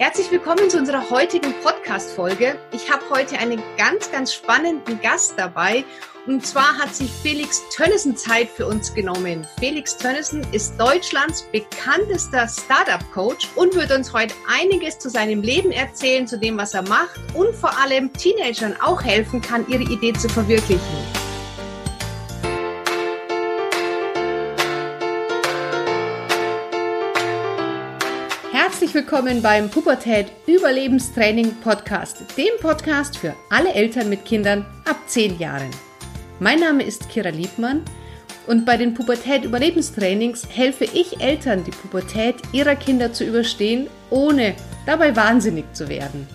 Herzlich willkommen zu unserer heutigen Podcast-Folge. Ich habe heute einen ganz, ganz spannenden Gast dabei. Und zwar hat sich Felix Tönnissen Zeit für uns genommen. Felix Tönnissen ist Deutschlands bekanntester Startup-Coach und wird uns heute einiges zu seinem Leben erzählen, zu dem, was er macht und vor allem Teenagern auch helfen kann, ihre Idee zu verwirklichen. Herzlich willkommen beim Pubertät Überlebenstraining Podcast, dem Podcast für alle Eltern mit Kindern ab 10 Jahren. Mein Name ist Kira Liebmann und bei den Pubertät Überlebenstrainings helfe ich Eltern, die Pubertät ihrer Kinder zu überstehen, ohne dabei wahnsinnig zu werden.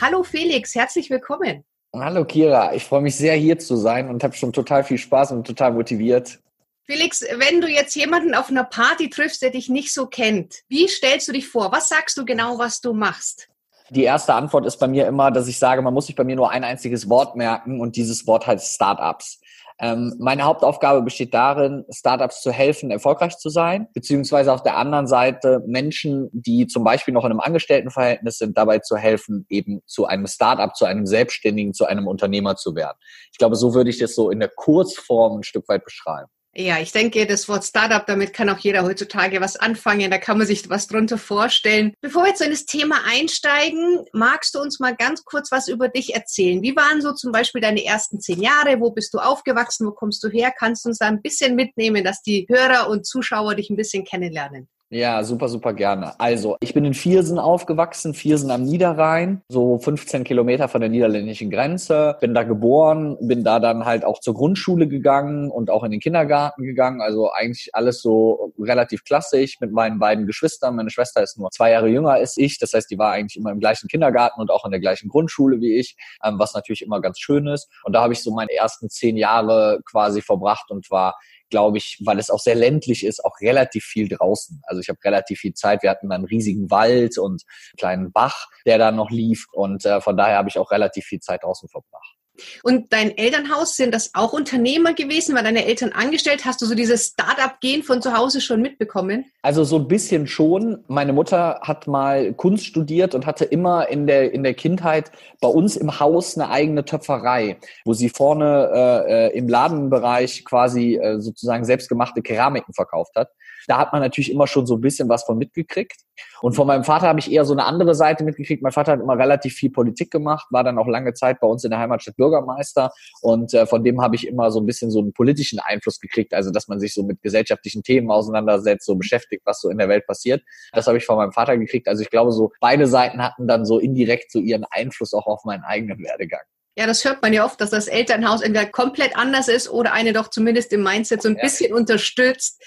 Hallo Felix, herzlich willkommen. Hallo Kira, ich freue mich sehr hier zu sein und habe schon total viel Spaß und total motiviert, Felix, wenn du jetzt jemanden auf einer Party triffst, der dich nicht so kennt, wie stellst du dich vor? Was sagst du genau, was du machst? Die erste Antwort ist bei mir immer, dass ich sage, man muss sich bei mir nur ein einziges Wort merken und dieses Wort heißt Startups. Ähm, meine Hauptaufgabe besteht darin, Startups zu helfen, erfolgreich zu sein, beziehungsweise auf der anderen Seite Menschen, die zum Beispiel noch in einem Angestelltenverhältnis sind, dabei zu helfen, eben zu einem Startup, zu einem Selbstständigen, zu einem Unternehmer zu werden. Ich glaube, so würde ich das so in der Kurzform ein Stück weit beschreiben. Ja, ich denke, das Wort Startup, damit kann auch jeder heutzutage was anfangen. Da kann man sich was drunter vorstellen. Bevor wir jetzt in das Thema einsteigen, magst du uns mal ganz kurz was über dich erzählen? Wie waren so zum Beispiel deine ersten zehn Jahre? Wo bist du aufgewachsen? Wo kommst du her? Kannst du uns da ein bisschen mitnehmen, dass die Hörer und Zuschauer dich ein bisschen kennenlernen? Ja, super, super gerne. Also, ich bin in Viersen aufgewachsen, Viersen am Niederrhein, so 15 Kilometer von der niederländischen Grenze. Bin da geboren, bin da dann halt auch zur Grundschule gegangen und auch in den Kindergarten gegangen. Also eigentlich alles so relativ klassisch mit meinen beiden Geschwistern. Meine Schwester ist nur zwei Jahre jünger als ich. Das heißt, die war eigentlich immer im gleichen Kindergarten und auch in der gleichen Grundschule wie ich, ähm, was natürlich immer ganz schön ist. Und da habe ich so meine ersten zehn Jahre quasi verbracht und war glaube ich, weil es auch sehr ländlich ist, auch relativ viel draußen. Also ich habe relativ viel Zeit. Wir hatten einen riesigen Wald und einen kleinen Bach, der da noch lief. Und äh, von daher habe ich auch relativ viel Zeit draußen verbracht. Und dein Elternhaus, sind das auch Unternehmer gewesen? War deine Eltern angestellt? Hast du so dieses Start-up-Gehen von zu Hause schon mitbekommen? Also so ein bisschen schon. Meine Mutter hat mal Kunst studiert und hatte immer in der, in der Kindheit bei uns im Haus eine eigene Töpferei, wo sie vorne äh, äh im Ladenbereich quasi äh, sozusagen selbstgemachte Keramiken verkauft hat. Da hat man natürlich immer schon so ein bisschen was von mitgekriegt. Und von meinem Vater habe ich eher so eine andere Seite mitgekriegt. Mein Vater hat immer relativ viel Politik gemacht, war dann auch lange Zeit bei uns in der Heimatstadt Bürgermeister. Und äh, von dem habe ich immer so ein bisschen so einen politischen Einfluss gekriegt. Also, dass man sich so mit gesellschaftlichen Themen auseinandersetzt, so beschäftigt, was so in der Welt passiert. Das habe ich von meinem Vater gekriegt. Also, ich glaube, so beide Seiten hatten dann so indirekt so ihren Einfluss auch auf meinen eigenen Werdegang. Ja, das hört man ja oft, dass das Elternhaus entweder komplett anders ist oder eine doch zumindest im Mindset so ein ja. bisschen unterstützt.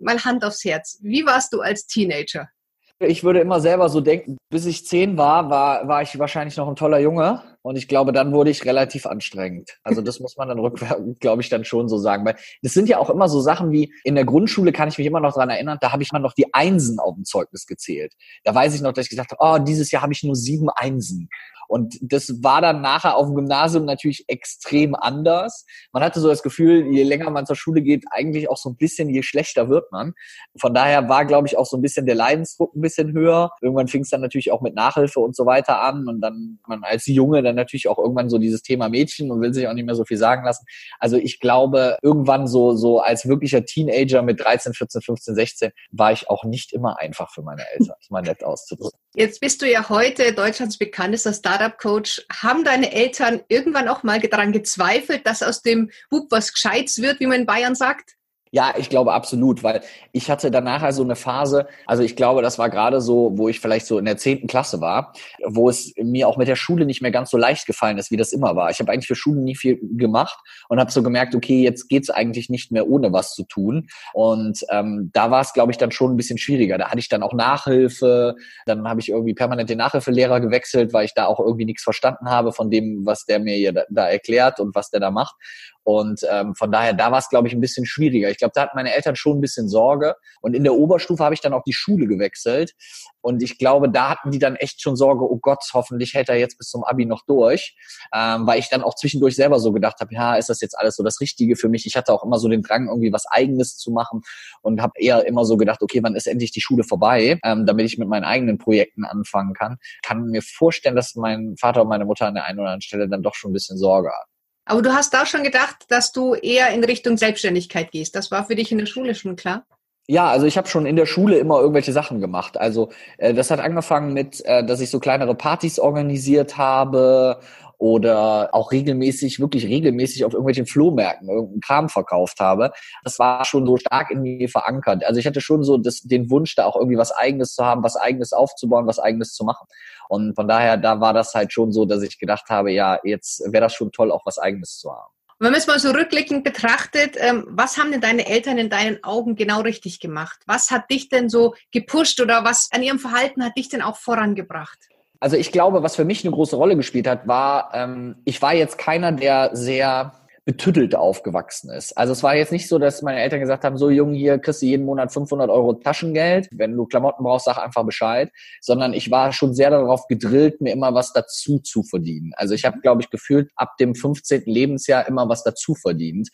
Mal Hand aufs Herz. Wie warst du als Teenager? Ich würde immer selber so denken, bis ich zehn war, war, war ich wahrscheinlich noch ein toller Junge. Und ich glaube, dann wurde ich relativ anstrengend. Also das muss man dann rückwärts, glaube ich, dann schon so sagen. Weil das sind ja auch immer so Sachen wie, in der Grundschule kann ich mich immer noch dran erinnern, da habe ich mal noch die Einsen auf dem Zeugnis gezählt. Da weiß ich noch, dass ich gesagt habe, oh, dieses Jahr habe ich nur sieben Einsen. Und das war dann nachher auf dem Gymnasium natürlich extrem anders. Man hatte so das Gefühl, je länger man zur Schule geht, eigentlich auch so ein bisschen, je schlechter wird man. Von daher war, glaube ich, auch so ein bisschen der Leidensdruck ein bisschen höher. Irgendwann fing es dann natürlich auch mit Nachhilfe und so weiter an. Und dann man als Junge dann natürlich auch irgendwann so dieses Thema Mädchen und will sich auch nicht mehr so viel sagen lassen. Also ich glaube, irgendwann so, so als wirklicher Teenager mit 13, 14, 15, 16 war ich auch nicht immer einfach für meine Eltern, mal nett auszudrücken. Jetzt bist du ja heute Deutschlands bekanntester Startup-Coach. Haben deine Eltern irgendwann auch mal daran gezweifelt, dass aus dem Bub was Gescheites wird, wie man in Bayern sagt? Ja, ich glaube absolut, weil ich hatte danach also eine Phase, also ich glaube, das war gerade so, wo ich vielleicht so in der zehnten Klasse war, wo es mir auch mit der Schule nicht mehr ganz so leicht gefallen ist, wie das immer war. Ich habe eigentlich für Schule nie viel gemacht und habe so gemerkt, okay, jetzt geht's eigentlich nicht mehr ohne was zu tun. Und ähm, da war es, glaube ich, dann schon ein bisschen schwieriger. Da hatte ich dann auch Nachhilfe, dann habe ich irgendwie permanent den Nachhilfelehrer gewechselt, weil ich da auch irgendwie nichts verstanden habe von dem, was der mir da, da erklärt und was der da macht. Und ähm, von daher, da war es, glaube ich, ein bisschen schwieriger. Ich glaube, da hatten meine Eltern schon ein bisschen Sorge. Und in der Oberstufe habe ich dann auch die Schule gewechselt. Und ich glaube, da hatten die dann echt schon Sorge, oh Gott, hoffentlich hält er jetzt bis zum Abi noch durch. Ähm, weil ich dann auch zwischendurch selber so gedacht habe, ja, ist das jetzt alles so das Richtige für mich? Ich hatte auch immer so den Drang, irgendwie was Eigenes zu machen und habe eher immer so gedacht, okay, wann ist endlich die Schule vorbei, ähm, damit ich mit meinen eigenen Projekten anfangen kann. Kann mir vorstellen, dass mein Vater und meine Mutter an der einen oder anderen Stelle dann doch schon ein bisschen Sorge hatten. Aber du hast da schon gedacht, dass du eher in Richtung Selbstständigkeit gehst. Das war für dich in der Schule schon klar? Ja, also ich habe schon in der Schule immer irgendwelche Sachen gemacht. Also äh, das hat angefangen mit, äh, dass ich so kleinere Partys organisiert habe oder auch regelmäßig, wirklich regelmäßig auf irgendwelchen Flohmärkten irgendeinen Kram verkauft habe. Das war schon so stark in mir verankert. Also ich hatte schon so das, den Wunsch, da auch irgendwie was Eigenes zu haben, was Eigenes aufzubauen, was Eigenes zu machen. Und von daher, da war das halt schon so, dass ich gedacht habe, ja, jetzt wäre das schon toll, auch was Eigenes zu haben. wenn man es mal so rückblickend betrachtet, ähm, was haben denn deine Eltern in deinen Augen genau richtig gemacht? Was hat dich denn so gepusht oder was an ihrem Verhalten hat dich denn auch vorangebracht? Also ich glaube, was für mich eine große Rolle gespielt hat, war, ähm, ich war jetzt keiner, der sehr betüttelt aufgewachsen ist. Also es war jetzt nicht so, dass meine Eltern gesagt haben, so Junge, hier kriegst du jeden Monat 500 Euro Taschengeld. Wenn du Klamotten brauchst, sag einfach Bescheid. Sondern ich war schon sehr darauf gedrillt, mir immer was dazu zu verdienen. Also ich habe, glaube ich, gefühlt ab dem 15. Lebensjahr immer was dazu verdient.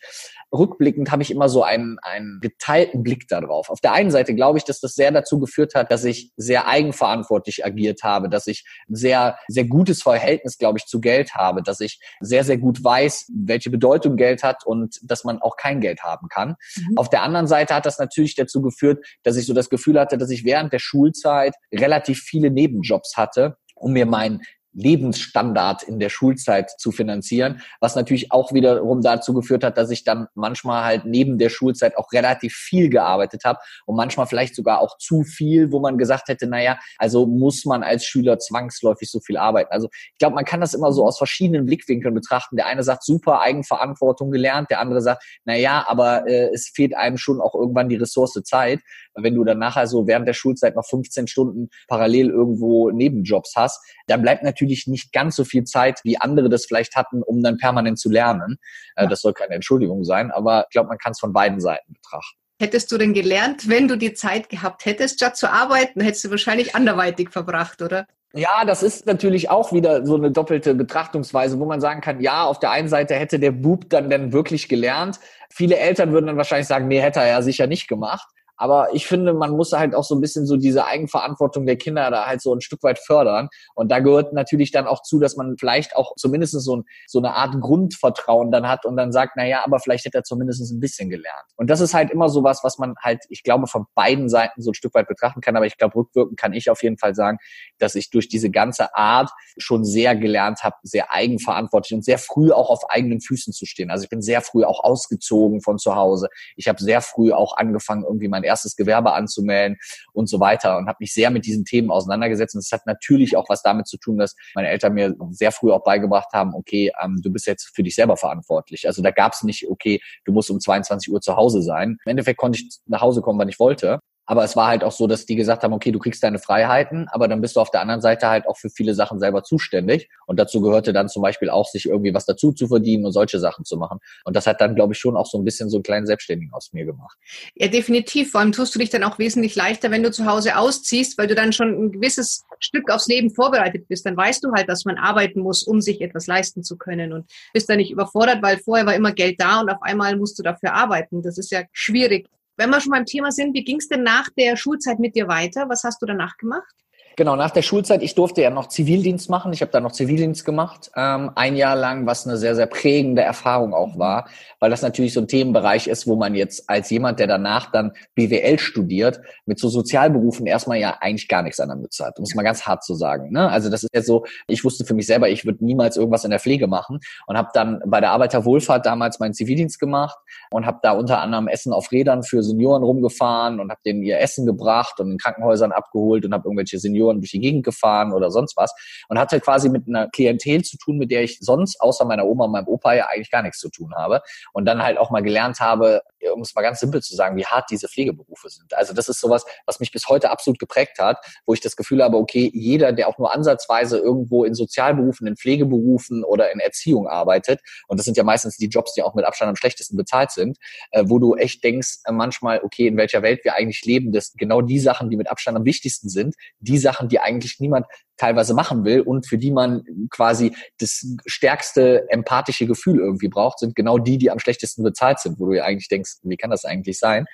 Rückblickend habe ich immer so einen, einen geteilten Blick darauf. Auf der einen Seite glaube ich, dass das sehr dazu geführt hat, dass ich sehr eigenverantwortlich agiert habe, dass ich ein sehr, sehr gutes Verhältnis, glaube ich, zu Geld habe, dass ich sehr, sehr gut weiß, welche Bedeutung Geld hat und dass man auch kein Geld haben kann. Mhm. Auf der anderen Seite hat das natürlich dazu geführt, dass ich so das Gefühl hatte, dass ich während der Schulzeit relativ viele Nebenjobs hatte, um mir mein Lebensstandard in der Schulzeit zu finanzieren, was natürlich auch wiederum dazu geführt hat, dass ich dann manchmal halt neben der Schulzeit auch relativ viel gearbeitet habe und manchmal vielleicht sogar auch zu viel, wo man gesagt hätte, naja, also muss man als Schüler zwangsläufig so viel arbeiten. Also ich glaube, man kann das immer so aus verschiedenen Blickwinkeln betrachten. Der eine sagt, super Eigenverantwortung gelernt, der andere sagt, naja, aber äh, es fehlt einem schon auch irgendwann die Ressource Zeit. Wenn du dann nachher so während der Schulzeit noch 15 Stunden parallel irgendwo Nebenjobs hast, dann bleibt natürlich nicht ganz so viel Zeit, wie andere das vielleicht hatten, um dann permanent zu lernen. Äh, ja. Das soll keine Entschuldigung sein, aber ich glaube, man kann es von beiden Seiten betrachten. Hättest du denn gelernt, wenn du die Zeit gehabt hättest, statt zu arbeiten, hättest du wahrscheinlich anderweitig verbracht, oder? Ja, das ist natürlich auch wieder so eine doppelte Betrachtungsweise, wo man sagen kann, ja, auf der einen Seite hätte der Bub dann denn wirklich gelernt. Viele Eltern würden dann wahrscheinlich sagen, nee, hätte er ja sicher nicht gemacht. Aber ich finde, man muss halt auch so ein bisschen so diese Eigenverantwortung der Kinder da halt so ein Stück weit fördern. Und da gehört natürlich dann auch zu, dass man vielleicht auch zumindest so, ein, so eine Art Grundvertrauen dann hat und dann sagt, na ja, aber vielleicht hätte er zumindest ein bisschen gelernt. Und das ist halt immer so was, was man halt, ich glaube, von beiden Seiten so ein Stück weit betrachten kann. Aber ich glaube, rückwirkend kann ich auf jeden Fall sagen, dass ich durch diese ganze Art schon sehr gelernt habe, sehr eigenverantwortlich und sehr früh auch auf eigenen Füßen zu stehen. Also ich bin sehr früh auch ausgezogen von zu Hause. Ich habe sehr früh auch angefangen, irgendwie mein erstes Gewerbe anzumelden und so weiter und habe mich sehr mit diesen Themen auseinandergesetzt. Und es hat natürlich auch was damit zu tun, dass meine Eltern mir sehr früh auch beigebracht haben, okay, ähm, du bist jetzt für dich selber verantwortlich. Also da gab es nicht, okay, du musst um 22 Uhr zu Hause sein. Im Endeffekt konnte ich nach Hause kommen, wann ich wollte. Aber es war halt auch so, dass die gesagt haben, okay, du kriegst deine Freiheiten, aber dann bist du auf der anderen Seite halt auch für viele Sachen selber zuständig. Und dazu gehörte dann zum Beispiel auch, sich irgendwie was dazu zu verdienen und solche Sachen zu machen. Und das hat dann, glaube ich, schon auch so ein bisschen so einen kleinen Selbstständigen aus mir gemacht. Ja, definitiv. Vor allem tust du dich dann auch wesentlich leichter, wenn du zu Hause ausziehst, weil du dann schon ein gewisses Stück aufs Leben vorbereitet bist. Dann weißt du halt, dass man arbeiten muss, um sich etwas leisten zu können und bist dann nicht überfordert, weil vorher war immer Geld da und auf einmal musst du dafür arbeiten. Das ist ja schwierig. Wenn wir schon beim Thema sind, wie ging es denn nach der Schulzeit mit dir weiter? Was hast du danach gemacht? Genau, nach der Schulzeit, ich durfte ja noch Zivildienst machen. Ich habe da noch Zivildienst gemacht, ähm, ein Jahr lang, was eine sehr, sehr prägende Erfahrung auch war, weil das natürlich so ein Themenbereich ist, wo man jetzt als jemand, der danach dann BWL studiert, mit so Sozialberufen erstmal ja eigentlich gar nichts an der Mütze hat, um es mal ganz hart zu sagen. Ne? Also das ist jetzt so, ich wusste für mich selber, ich würde niemals irgendwas in der Pflege machen und habe dann bei der Arbeiterwohlfahrt damals meinen Zivildienst gemacht und habe da unter anderem Essen auf Rädern für Senioren rumgefahren und habe denen ihr Essen gebracht und in Krankenhäusern abgeholt und habe irgendwelche Senioren durch die Gegend gefahren oder sonst was und hatte quasi mit einer Klientel zu tun, mit der ich sonst außer meiner Oma und meinem Opa ja eigentlich gar nichts zu tun habe und dann halt auch mal gelernt habe, um es mal ganz simpel zu sagen, wie hart diese Pflegeberufe sind. Also das ist sowas, was mich bis heute absolut geprägt hat, wo ich das Gefühl habe, okay, jeder, der auch nur ansatzweise irgendwo in Sozialberufen, in Pflegeberufen oder in Erziehung arbeitet, und das sind ja meistens die Jobs, die auch mit Abstand am schlechtesten bezahlt sind, äh, wo du echt denkst äh, manchmal, okay, in welcher Welt wir eigentlich leben, dass genau die Sachen, die mit Abstand am wichtigsten sind, die Sachen, die eigentlich niemand teilweise machen will und für die man quasi das stärkste empathische Gefühl irgendwie braucht, sind genau die, die am schlechtesten bezahlt sind, wo du ja eigentlich denkst, wie kann das eigentlich sein?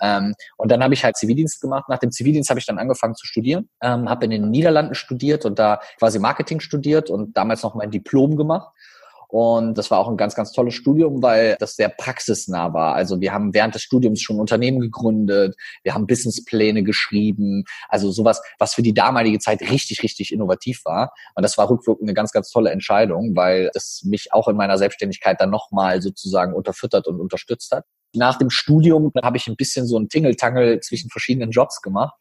Ähm, und dann habe ich halt Zivildienst gemacht. Nach dem Zivildienst habe ich dann angefangen zu studieren, ähm, habe in den Niederlanden studiert und da quasi Marketing studiert und damals noch mein Diplom gemacht und das war auch ein ganz, ganz tolles Studium, weil das sehr praxisnah war. Also wir haben während des Studiums schon Unternehmen gegründet, wir haben Businesspläne geschrieben, also sowas, was für die damalige Zeit richtig, richtig innovativ war. Und das war rückwirkend eine ganz, ganz tolle Entscheidung, weil das mich auch in meiner Selbstständigkeit dann nochmal sozusagen unterfüttert und unterstützt hat. Nach dem Studium habe ich ein bisschen so ein Tingeltangel zwischen verschiedenen Jobs gemacht.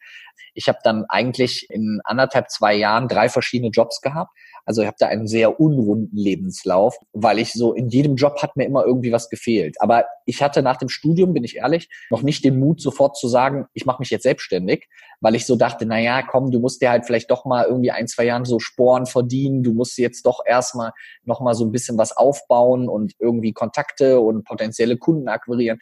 Ich habe dann eigentlich in anderthalb, zwei Jahren drei verschiedene Jobs gehabt also ich habe da einen sehr unrunden Lebenslauf, weil ich so in jedem Job hat mir immer irgendwie was gefehlt. Aber ich hatte nach dem Studium, bin ich ehrlich, noch nicht den Mut, sofort zu sagen, ich mache mich jetzt selbstständig, weil ich so dachte, na ja, komm, du musst dir halt vielleicht doch mal irgendwie ein, zwei Jahren so Sporen verdienen, du musst jetzt doch erstmal noch mal so ein bisschen was aufbauen und irgendwie Kontakte und potenzielle Kunden akquirieren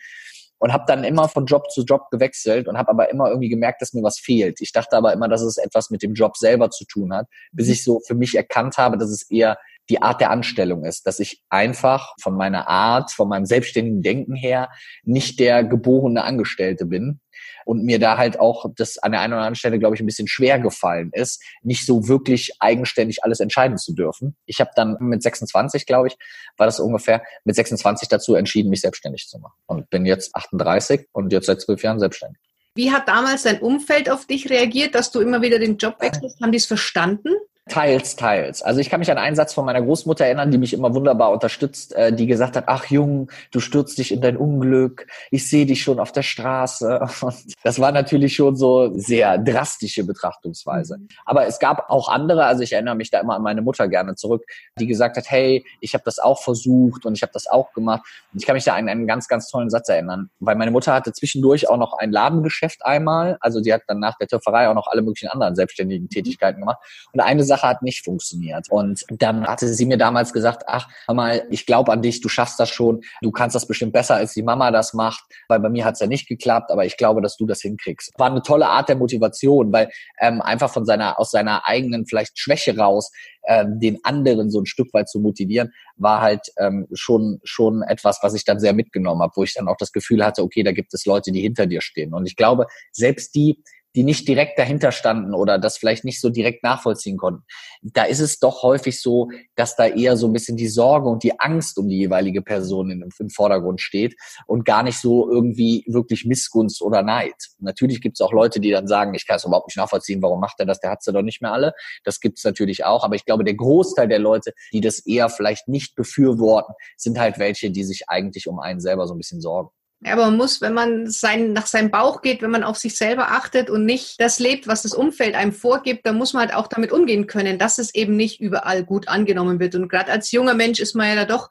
und habe dann immer von Job zu Job gewechselt und habe aber immer irgendwie gemerkt, dass mir was fehlt. Ich dachte aber immer, dass es etwas mit dem Job selber zu tun hat, bis ich so für mich erkannt habe, dass es eher die Art der Anstellung ist, dass ich einfach von meiner Art, von meinem selbstständigen Denken her nicht der geborene Angestellte bin, und mir da halt auch das an der einen oder anderen Stelle, glaube ich, ein bisschen schwer gefallen ist, nicht so wirklich eigenständig alles entscheiden zu dürfen. Ich habe dann mit 26, glaube ich, war das ungefähr, mit 26 dazu entschieden, mich selbstständig zu machen und bin jetzt 38 und jetzt seit zwölf Jahren selbstständig. Wie hat damals dein Umfeld auf dich reagiert, dass du immer wieder den Job wechselst? Haben die es verstanden? Teils, teils. Also ich kann mich an einen Satz von meiner Großmutter erinnern, die mich immer wunderbar unterstützt, äh, die gesagt hat, ach Jung, du stürzt dich in dein Unglück, ich sehe dich schon auf der Straße. Und das war natürlich schon so sehr drastische Betrachtungsweise. Mhm. Aber es gab auch andere, also ich erinnere mich da immer an meine Mutter gerne zurück, die gesagt hat, hey, ich habe das auch versucht und ich habe das auch gemacht. Und ich kann mich da an einen ganz, ganz tollen Satz erinnern, weil meine Mutter hatte zwischendurch auch noch ein Ladengeschäft einmal, also die hat dann nach der Töpferei auch noch alle möglichen anderen selbstständigen mhm. Tätigkeiten gemacht. Und eine Sache Sache hat nicht funktioniert. Und dann hatte sie mir damals gesagt, ach, hör mal, ich glaube an dich, du schaffst das schon, du kannst das bestimmt besser, als die Mama das macht, weil bei mir hat es ja nicht geklappt, aber ich glaube, dass du das hinkriegst. War eine tolle Art der Motivation, weil ähm, einfach von seiner, aus seiner eigenen vielleicht Schwäche raus, ähm, den anderen so ein Stück weit zu motivieren, war halt ähm, schon, schon etwas, was ich dann sehr mitgenommen habe, wo ich dann auch das Gefühl hatte, okay, da gibt es Leute, die hinter dir stehen. Und ich glaube, selbst die, die nicht direkt dahinter standen oder das vielleicht nicht so direkt nachvollziehen konnten. Da ist es doch häufig so, dass da eher so ein bisschen die Sorge und die Angst um die jeweilige Person im, im Vordergrund steht und gar nicht so irgendwie wirklich Missgunst oder Neid. Natürlich gibt es auch Leute, die dann sagen, ich kann es überhaupt nicht nachvollziehen, warum macht er das, der hat sie doch nicht mehr alle. Das gibt es natürlich auch, aber ich glaube, der Großteil der Leute, die das eher vielleicht nicht befürworten, sind halt welche, die sich eigentlich um einen selber so ein bisschen sorgen. Ja, aber man muss, wenn man sein, nach seinem Bauch geht, wenn man auf sich selber achtet und nicht das lebt, was das Umfeld einem vorgibt, dann muss man halt auch damit umgehen können, dass es eben nicht überall gut angenommen wird. Und gerade als junger Mensch ist man ja da doch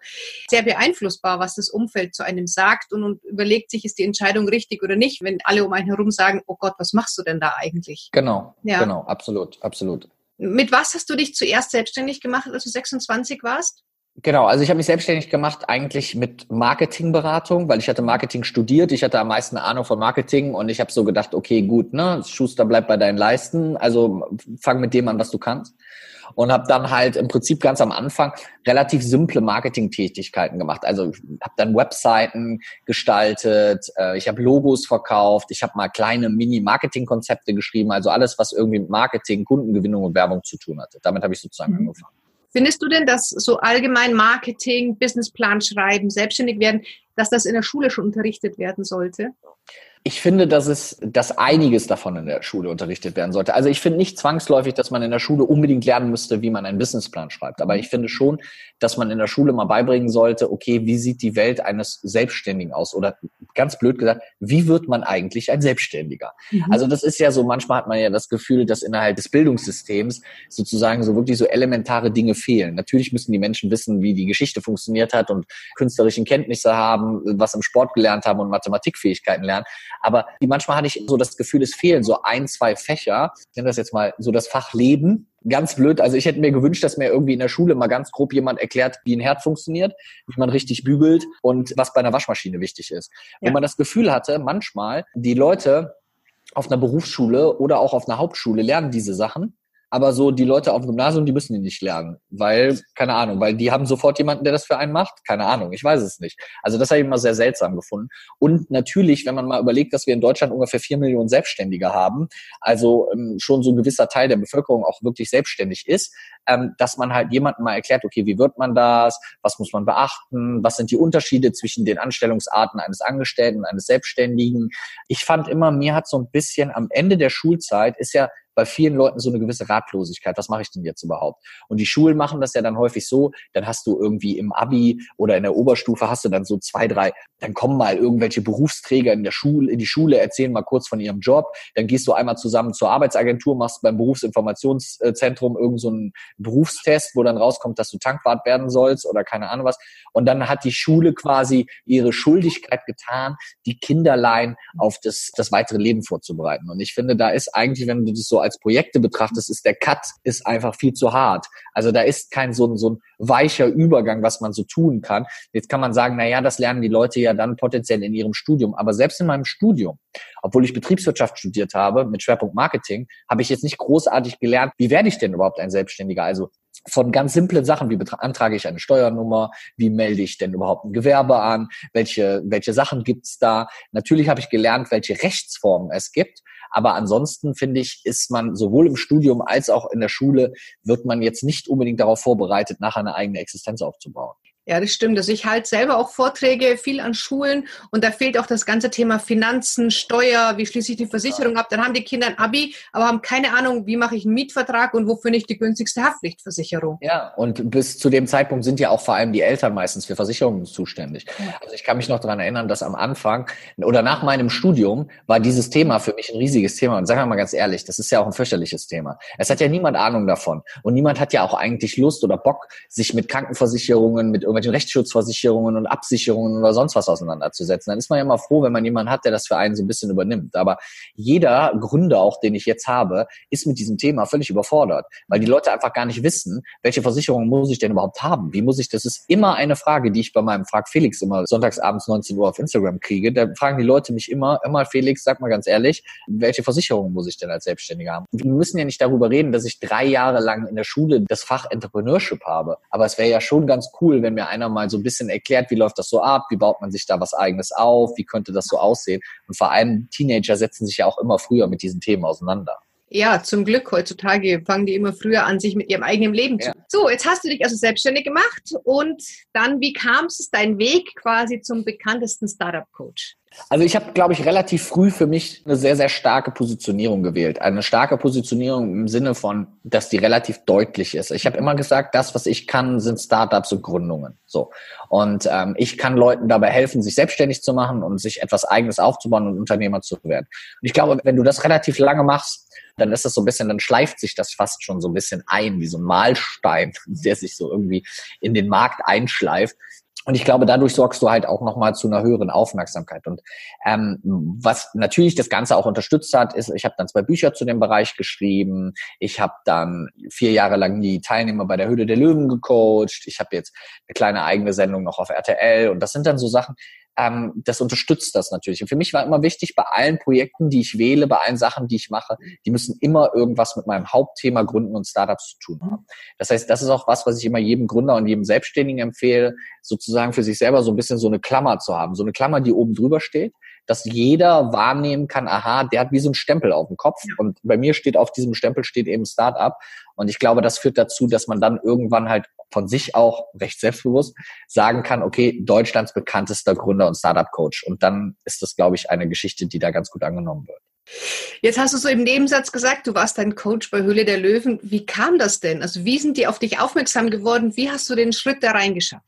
sehr beeinflussbar, was das Umfeld zu einem sagt und, und überlegt sich, ist die Entscheidung richtig oder nicht, wenn alle um einen herum sagen, oh Gott, was machst du denn da eigentlich? Genau, ja. genau, absolut, absolut. Mit was hast du dich zuerst selbstständig gemacht, als du 26 warst? Genau, also ich habe mich selbstständig gemacht eigentlich mit Marketingberatung, weil ich hatte Marketing studiert, ich hatte am meisten Ahnung von Marketing und ich habe so gedacht, okay, gut, ne, Schuster bleibt bei deinen Leisten, also fang mit dem an, was du kannst. Und habe dann halt im Prinzip ganz am Anfang relativ simple Marketingtätigkeiten gemacht. Also habe dann Webseiten gestaltet, äh, ich habe Logos verkauft, ich habe mal kleine Mini-Marketing-Konzepte geschrieben, also alles, was irgendwie mit Marketing, Kundengewinnung und Werbung zu tun hatte. Damit habe ich sozusagen mhm. angefangen. Findest du denn, dass so allgemein Marketing, Businessplan schreiben, selbstständig werden, dass das in der Schule schon unterrichtet werden sollte? Ich finde, dass es, dass einiges davon in der Schule unterrichtet werden sollte. Also ich finde nicht zwangsläufig, dass man in der Schule unbedingt lernen müsste, wie man einen Businessplan schreibt. Aber ich finde schon, dass man in der Schule mal beibringen sollte, okay, wie sieht die Welt eines Selbstständigen aus? Oder ganz blöd gesagt, wie wird man eigentlich ein Selbstständiger? Mhm. Also das ist ja so, manchmal hat man ja das Gefühl, dass innerhalb des Bildungssystems sozusagen so wirklich so elementare Dinge fehlen. Natürlich müssen die Menschen wissen, wie die Geschichte funktioniert hat und künstlerischen Kenntnisse haben, was im Sport gelernt haben und Mathematikfähigkeiten lernen. Aber manchmal hatte ich so das Gefühl, es fehlen so ein, zwei Fächer. Ich nenne das jetzt mal so das Fach Leben. Ganz blöd. Also ich hätte mir gewünscht, dass mir irgendwie in der Schule mal ganz grob jemand erklärt, wie ein Herd funktioniert, wie man richtig bügelt und was bei einer Waschmaschine wichtig ist. Ja. Wo man das Gefühl hatte, manchmal die Leute auf einer Berufsschule oder auch auf einer Hauptschule lernen diese Sachen aber so die Leute auf dem Gymnasium, die müssen die nicht lernen, weil, keine Ahnung, weil die haben sofort jemanden, der das für einen macht. Keine Ahnung, ich weiß es nicht. Also das habe ich immer sehr seltsam gefunden. Und natürlich, wenn man mal überlegt, dass wir in Deutschland ungefähr vier Millionen Selbstständige haben, also ähm, schon so ein gewisser Teil der Bevölkerung auch wirklich selbstständig ist, ähm, dass man halt jemandem mal erklärt, okay, wie wird man das, was muss man beachten, was sind die Unterschiede zwischen den Anstellungsarten eines Angestellten und eines Selbstständigen. Ich fand immer, mir hat so ein bisschen am Ende der Schulzeit ist ja bei vielen Leuten so eine gewisse Ratlosigkeit. Was mache ich denn jetzt überhaupt? Und die Schulen machen das ja dann häufig so, dann hast du irgendwie im Abi oder in der Oberstufe hast du dann so zwei, drei, dann kommen mal irgendwelche Berufsträger in der Schule, in die Schule, erzählen mal kurz von ihrem Job, dann gehst du einmal zusammen zur Arbeitsagentur, machst beim Berufsinformationszentrum irgendeinen so Berufstest, wo dann rauskommt, dass du Tankwart werden sollst oder keine Ahnung was. Und dann hat die Schule quasi ihre Schuldigkeit getan, die Kinderlein auf das, das weitere Leben vorzubereiten. Und ich finde, da ist eigentlich, wenn du das so als Projekte betrachtest, ist der Cut ist einfach viel zu hart. Also da ist kein so ein, so ein weicher Übergang, was man so tun kann. Jetzt kann man sagen, na ja, das lernen die Leute ja dann potenziell in ihrem Studium. Aber selbst in meinem Studium, obwohl ich Betriebswirtschaft studiert habe mit Schwerpunkt Marketing, habe ich jetzt nicht großartig gelernt, wie werde ich denn überhaupt ein Selbstständiger? Also von ganz simplen Sachen, wie beantrage ich eine Steuernummer, wie melde ich denn überhaupt ein Gewerbe an, welche, welche Sachen gibt's da. Natürlich habe ich gelernt, welche Rechtsformen es gibt, aber ansonsten finde ich, ist man sowohl im Studium als auch in der Schule, wird man jetzt nicht unbedingt darauf vorbereitet, nachher eine eigene Existenz aufzubauen. Ja, das stimmt. Also ich halte selber auch Vorträge viel an Schulen und da fehlt auch das ganze Thema Finanzen, Steuer, wie schließe ich die Versicherung ab. Dann haben die Kinder ein Abi, aber haben keine Ahnung, wie mache ich einen Mietvertrag und wo finde ich die günstigste Haftpflichtversicherung. Ja, und bis zu dem Zeitpunkt sind ja auch vor allem die Eltern meistens für Versicherungen zuständig. Also ich kann mich noch daran erinnern, dass am Anfang oder nach meinem Studium war dieses Thema für mich ein riesiges Thema. Und sagen wir mal ganz ehrlich, das ist ja auch ein fürchterliches Thema. Es hat ja niemand Ahnung davon. Und niemand hat ja auch eigentlich Lust oder Bock, sich mit Krankenversicherungen, mit irgendwelchen Rechtsschutzversicherungen und Absicherungen oder sonst was auseinanderzusetzen. Dann ist man ja immer froh, wenn man jemanden hat, der das für einen so ein bisschen übernimmt. Aber jeder Gründer, auch den ich jetzt habe, ist mit diesem Thema völlig überfordert, weil die Leute einfach gar nicht wissen, welche Versicherungen muss ich denn überhaupt haben? Wie muss ich, das ist immer eine Frage, die ich bei meinem Frag Felix immer sonntagsabends 19 Uhr auf Instagram kriege. Da fragen die Leute mich immer, immer Felix, sag mal ganz ehrlich, welche Versicherungen muss ich denn als Selbstständiger haben? Wir müssen ja nicht darüber reden, dass ich drei Jahre lang in der Schule das Fach Entrepreneurship habe. Aber es wäre ja schon ganz cool, wenn mir einer mal so ein bisschen erklärt, wie läuft das so ab, wie baut man sich da was eigenes auf, wie könnte das so aussehen. Und vor allem Teenager setzen sich ja auch immer früher mit diesen Themen auseinander. Ja, zum Glück heutzutage fangen die immer früher an, sich mit ihrem eigenen Leben ja. zu. So, jetzt hast du dich also selbstständig gemacht und dann, wie kam es, dein Weg quasi zum bekanntesten Startup-Coach? Also ich habe, glaube ich, relativ früh für mich eine sehr, sehr starke Positionierung gewählt. Eine starke Positionierung im Sinne von, dass die relativ deutlich ist. Ich habe immer gesagt, das, was ich kann, sind Startups und Gründungen. So. Und ähm, ich kann Leuten dabei helfen, sich selbstständig zu machen und sich etwas Eigenes aufzubauen und Unternehmer zu werden. Und ich glaube, wenn du das relativ lange machst, dann ist das so ein bisschen, dann schleift sich das fast schon so ein bisschen ein, wie so ein Mahlstein, der sich so irgendwie in den Markt einschleift. Und ich glaube, dadurch sorgst du halt auch nochmal zu einer höheren Aufmerksamkeit. Und ähm, was natürlich das Ganze auch unterstützt hat, ist, ich habe dann zwei Bücher zu dem Bereich geschrieben. Ich habe dann vier Jahre lang die Teilnehmer bei der Höhle der Löwen gecoacht. Ich habe jetzt eine kleine eigene Sendung noch auf RTL. Und das sind dann so Sachen, ähm, das unterstützt das natürlich. Und für mich war immer wichtig, bei allen Projekten, die ich wähle, bei allen Sachen, die ich mache, die müssen immer irgendwas mit meinem Hauptthema Gründen und Startups zu tun haben. Das heißt, das ist auch was, was ich immer jedem Gründer und jedem Selbstständigen empfehle, sozusagen für sich selber so ein bisschen so eine Klammer zu haben. So eine Klammer, die oben drüber steht, dass jeder wahrnehmen kann, aha, der hat wie so ein Stempel auf dem Kopf. Und bei mir steht auf diesem Stempel steht eben Startup. Und ich glaube, das führt dazu, dass man dann irgendwann halt von sich auch recht selbstbewusst sagen kann, okay, Deutschlands bekanntester Gründer und Startup-Coach. Und dann ist das, glaube ich, eine Geschichte, die da ganz gut angenommen wird. Jetzt hast du so im Nebensatz gesagt, du warst ein Coach bei Höhle der Löwen. Wie kam das denn? Also wie sind die auf dich aufmerksam geworden? Wie hast du den Schritt da reingeschafft?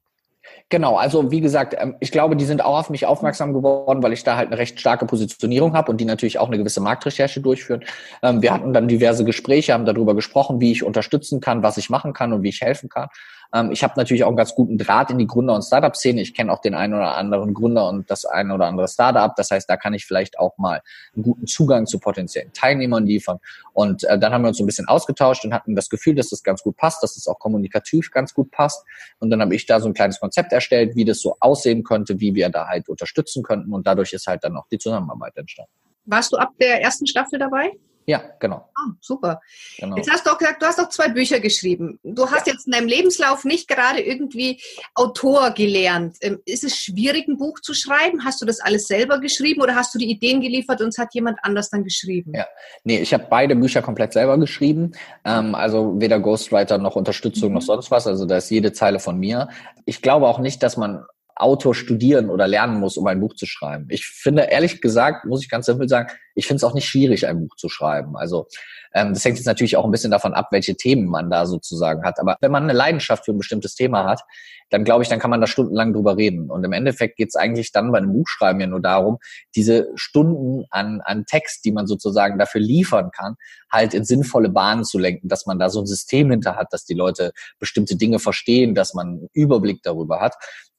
Genau, also wie gesagt, ähm, ich glaube, die sind auch auf mich aufmerksam geworden, weil ich da halt eine recht starke Positionierung habe und die natürlich auch eine gewisse Marktrecherche durchführen. Ähm, wir hatten dann diverse Gespräche, haben darüber gesprochen, wie ich unterstützen kann, was ich machen kann und wie ich helfen kann. Ähm, ich habe natürlich auch einen ganz guten Draht in die Gründer- und Startup-Szene. Ich kenne auch den einen oder anderen Gründer und das eine oder andere Startup. Das heißt, da kann ich vielleicht auch mal einen guten Zugang zu potenziellen Teilnehmern liefern. Und äh, dann haben wir uns so ein bisschen ausgetauscht und hatten das Gefühl, dass das ganz gut passt, dass das auch kommunikativ ganz gut passt. Und dann habe ich da so ein kleines Konzept erstellt, wie das so aussehen könnte, wie wir da halt unterstützen könnten. Und dadurch ist halt dann auch die Zusammenarbeit entstanden. Warst du ab der ersten Staffel dabei? Ja, genau. Ah, super. Genau. Jetzt hast du auch gesagt, du hast auch zwei Bücher geschrieben. Du hast ja. jetzt in deinem Lebenslauf nicht gerade irgendwie Autor gelernt. Ähm, ist es schwierig, ein Buch zu schreiben? Hast du das alles selber geschrieben oder hast du die Ideen geliefert und es hat jemand anders dann geschrieben? Ja, nee, ich habe beide Bücher komplett selber geschrieben. Ähm, also weder Ghostwriter noch Unterstützung mhm. noch sonst was. Also da ist jede Zeile von mir. Ich glaube auch nicht, dass man Autor studieren oder lernen muss, um ein Buch zu schreiben. Ich finde, ehrlich gesagt, muss ich ganz simpel sagen, ich finde es auch nicht schwierig, ein Buch zu schreiben. Also ähm, das hängt jetzt natürlich auch ein bisschen davon ab, welche Themen man da sozusagen hat. Aber wenn man eine Leidenschaft für ein bestimmtes Thema hat, dann glaube ich, dann kann man da stundenlang drüber reden. Und im Endeffekt geht es eigentlich dann bei einem Buchschreiben ja nur darum, diese Stunden an, an Text, die man sozusagen dafür liefern kann, halt in sinnvolle Bahnen zu lenken, dass man da so ein System hinter hat, dass die Leute bestimmte Dinge verstehen, dass man einen Überblick darüber hat.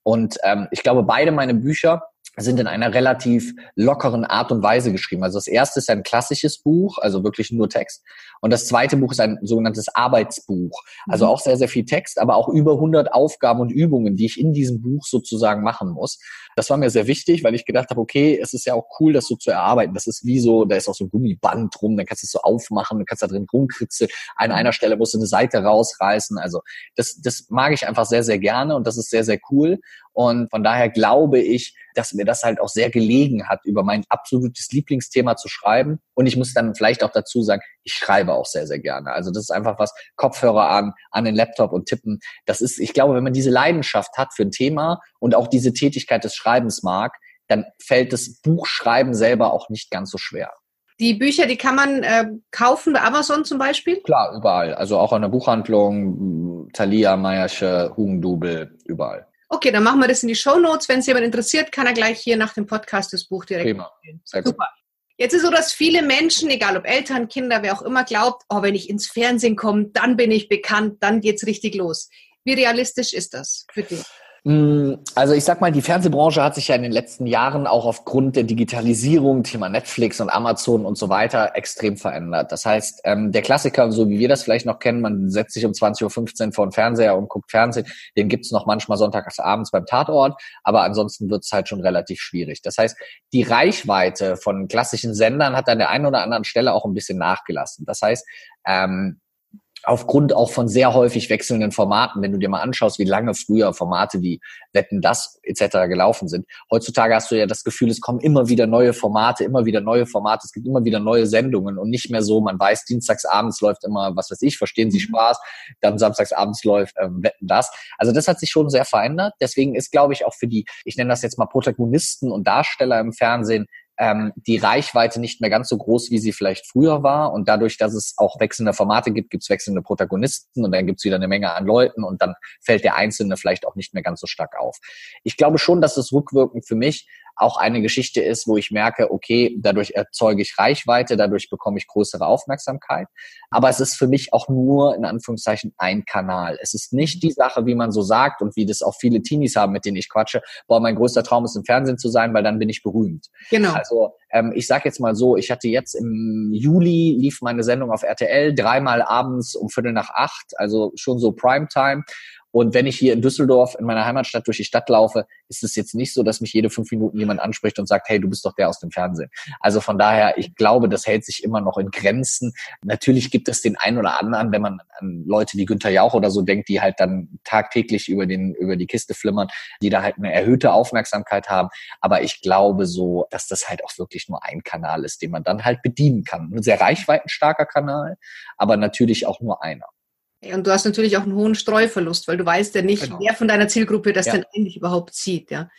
Und ähm, ich glaube, beide meine Bücher sind in einer relativ lockeren Art und Weise geschrieben. Also das erste ist ein klassisches Buch, also wirklich nur Text. Und das zweite Buch ist ein sogenanntes Arbeitsbuch. Also mhm. auch sehr, sehr viel Text, aber auch über 100 Aufgaben und Übungen, die ich in diesem Buch sozusagen machen muss. Das war mir sehr wichtig, weil ich gedacht habe, okay, es ist ja auch cool, das so zu erarbeiten. Das ist wie so, da ist auch so ein Gummiband drum, dann kannst du es so aufmachen, dann kannst du da drin rumkritzeln. An einer Stelle musst du eine Seite rausreißen. Also das, das mag ich einfach sehr, sehr gerne und das ist sehr, sehr cool. Und von daher glaube ich, dass mir das halt auch sehr gelegen hat, über mein absolutes Lieblingsthema zu schreiben. Und ich muss dann vielleicht auch dazu sagen, ich schreibe auch sehr, sehr gerne. Also das ist einfach was, Kopfhörer an, an den Laptop und tippen. Das ist, ich glaube, wenn man diese Leidenschaft hat für ein Thema und auch diese Tätigkeit des Schreibens mag, dann fällt das Buchschreiben selber auch nicht ganz so schwer. Die Bücher, die kann man äh, kaufen bei Amazon zum Beispiel? Klar, überall. Also auch an der Buchhandlung, Thalia, Meiersche, Hugendubel, überall. Okay, dann machen wir das in die Show Notes. Wenn es jemand interessiert, kann er gleich hier nach dem Podcast das Buch direkt Prima. Super. Jetzt ist so, dass viele Menschen, egal ob Eltern, Kinder, wer auch immer, glaubt, oh, wenn ich ins Fernsehen komme, dann bin ich bekannt, dann geht's richtig los. Wie realistisch ist das für dich? Mm, also ich sag mal, die Fernsehbranche hat sich ja in den letzten Jahren auch aufgrund der Digitalisierung, Thema Netflix und Amazon und so weiter, extrem verändert. Das heißt, ähm, der Klassiker, so wie wir das vielleicht noch kennen, man setzt sich um 20.15 Uhr vor den Fernseher und guckt Fernsehen, den gibt's noch manchmal sonntags abends beim Tatort, aber ansonsten wird's halt schon relativ schwierig. Das heißt, die Reichweite von klassischen Sendern hat an der einen oder anderen Stelle auch ein bisschen nachgelassen. Das heißt, ähm, aufgrund auch von sehr häufig wechselnden Formaten, wenn du dir mal anschaust, wie lange früher Formate wie Wetten das etc. gelaufen sind. Heutzutage hast du ja das Gefühl, es kommen immer wieder neue Formate, immer wieder neue Formate, es gibt immer wieder neue Sendungen und nicht mehr so, man weiß, dienstags abends läuft immer, was weiß ich, verstehen Sie mhm. Spaß, dann samstags abends läuft ähm, Wetten das. Also das hat sich schon sehr verändert. Deswegen ist, glaube ich, auch für die, ich nenne das jetzt mal Protagonisten und Darsteller im Fernsehen, ähm, die Reichweite nicht mehr ganz so groß, wie sie vielleicht früher war. Und dadurch, dass es auch wechselnde Formate gibt, gibt es wechselnde Protagonisten und dann gibt es wieder eine Menge an Leuten und dann fällt der Einzelne vielleicht auch nicht mehr ganz so stark auf. Ich glaube schon, dass es rückwirkend für mich auch eine Geschichte ist, wo ich merke, okay, dadurch erzeuge ich Reichweite, dadurch bekomme ich größere Aufmerksamkeit. Aber es ist für mich auch nur in Anführungszeichen ein Kanal. Es ist nicht die Sache, wie man so sagt und wie das auch viele Teenies haben, mit denen ich quatsche, boah, mein größter Traum ist im Fernsehen zu sein, weil dann bin ich berühmt. Genau. Also ähm, ich sage jetzt mal so, ich hatte jetzt im Juli lief meine Sendung auf RTL dreimal abends um Viertel nach acht, also schon so Primetime. Und wenn ich hier in Düsseldorf in meiner Heimatstadt durch die Stadt laufe, ist es jetzt nicht so, dass mich jede fünf Minuten jemand anspricht und sagt, hey, du bist doch der aus dem Fernsehen. Also von daher, ich glaube, das hält sich immer noch in Grenzen. Natürlich gibt es den einen oder anderen, wenn man an Leute wie Günther Jauch oder so denkt, die halt dann tagtäglich über den, über die Kiste flimmern, die da halt eine erhöhte Aufmerksamkeit haben. Aber ich glaube so, dass das halt auch wirklich nur ein Kanal ist, den man dann halt bedienen kann. Ein sehr reichweitenstarker Kanal, aber natürlich auch nur einer. Und du hast natürlich auch einen hohen Streuverlust, weil du weißt ja nicht, genau. wer von deiner Zielgruppe das ja. denn eigentlich überhaupt sieht. Ja.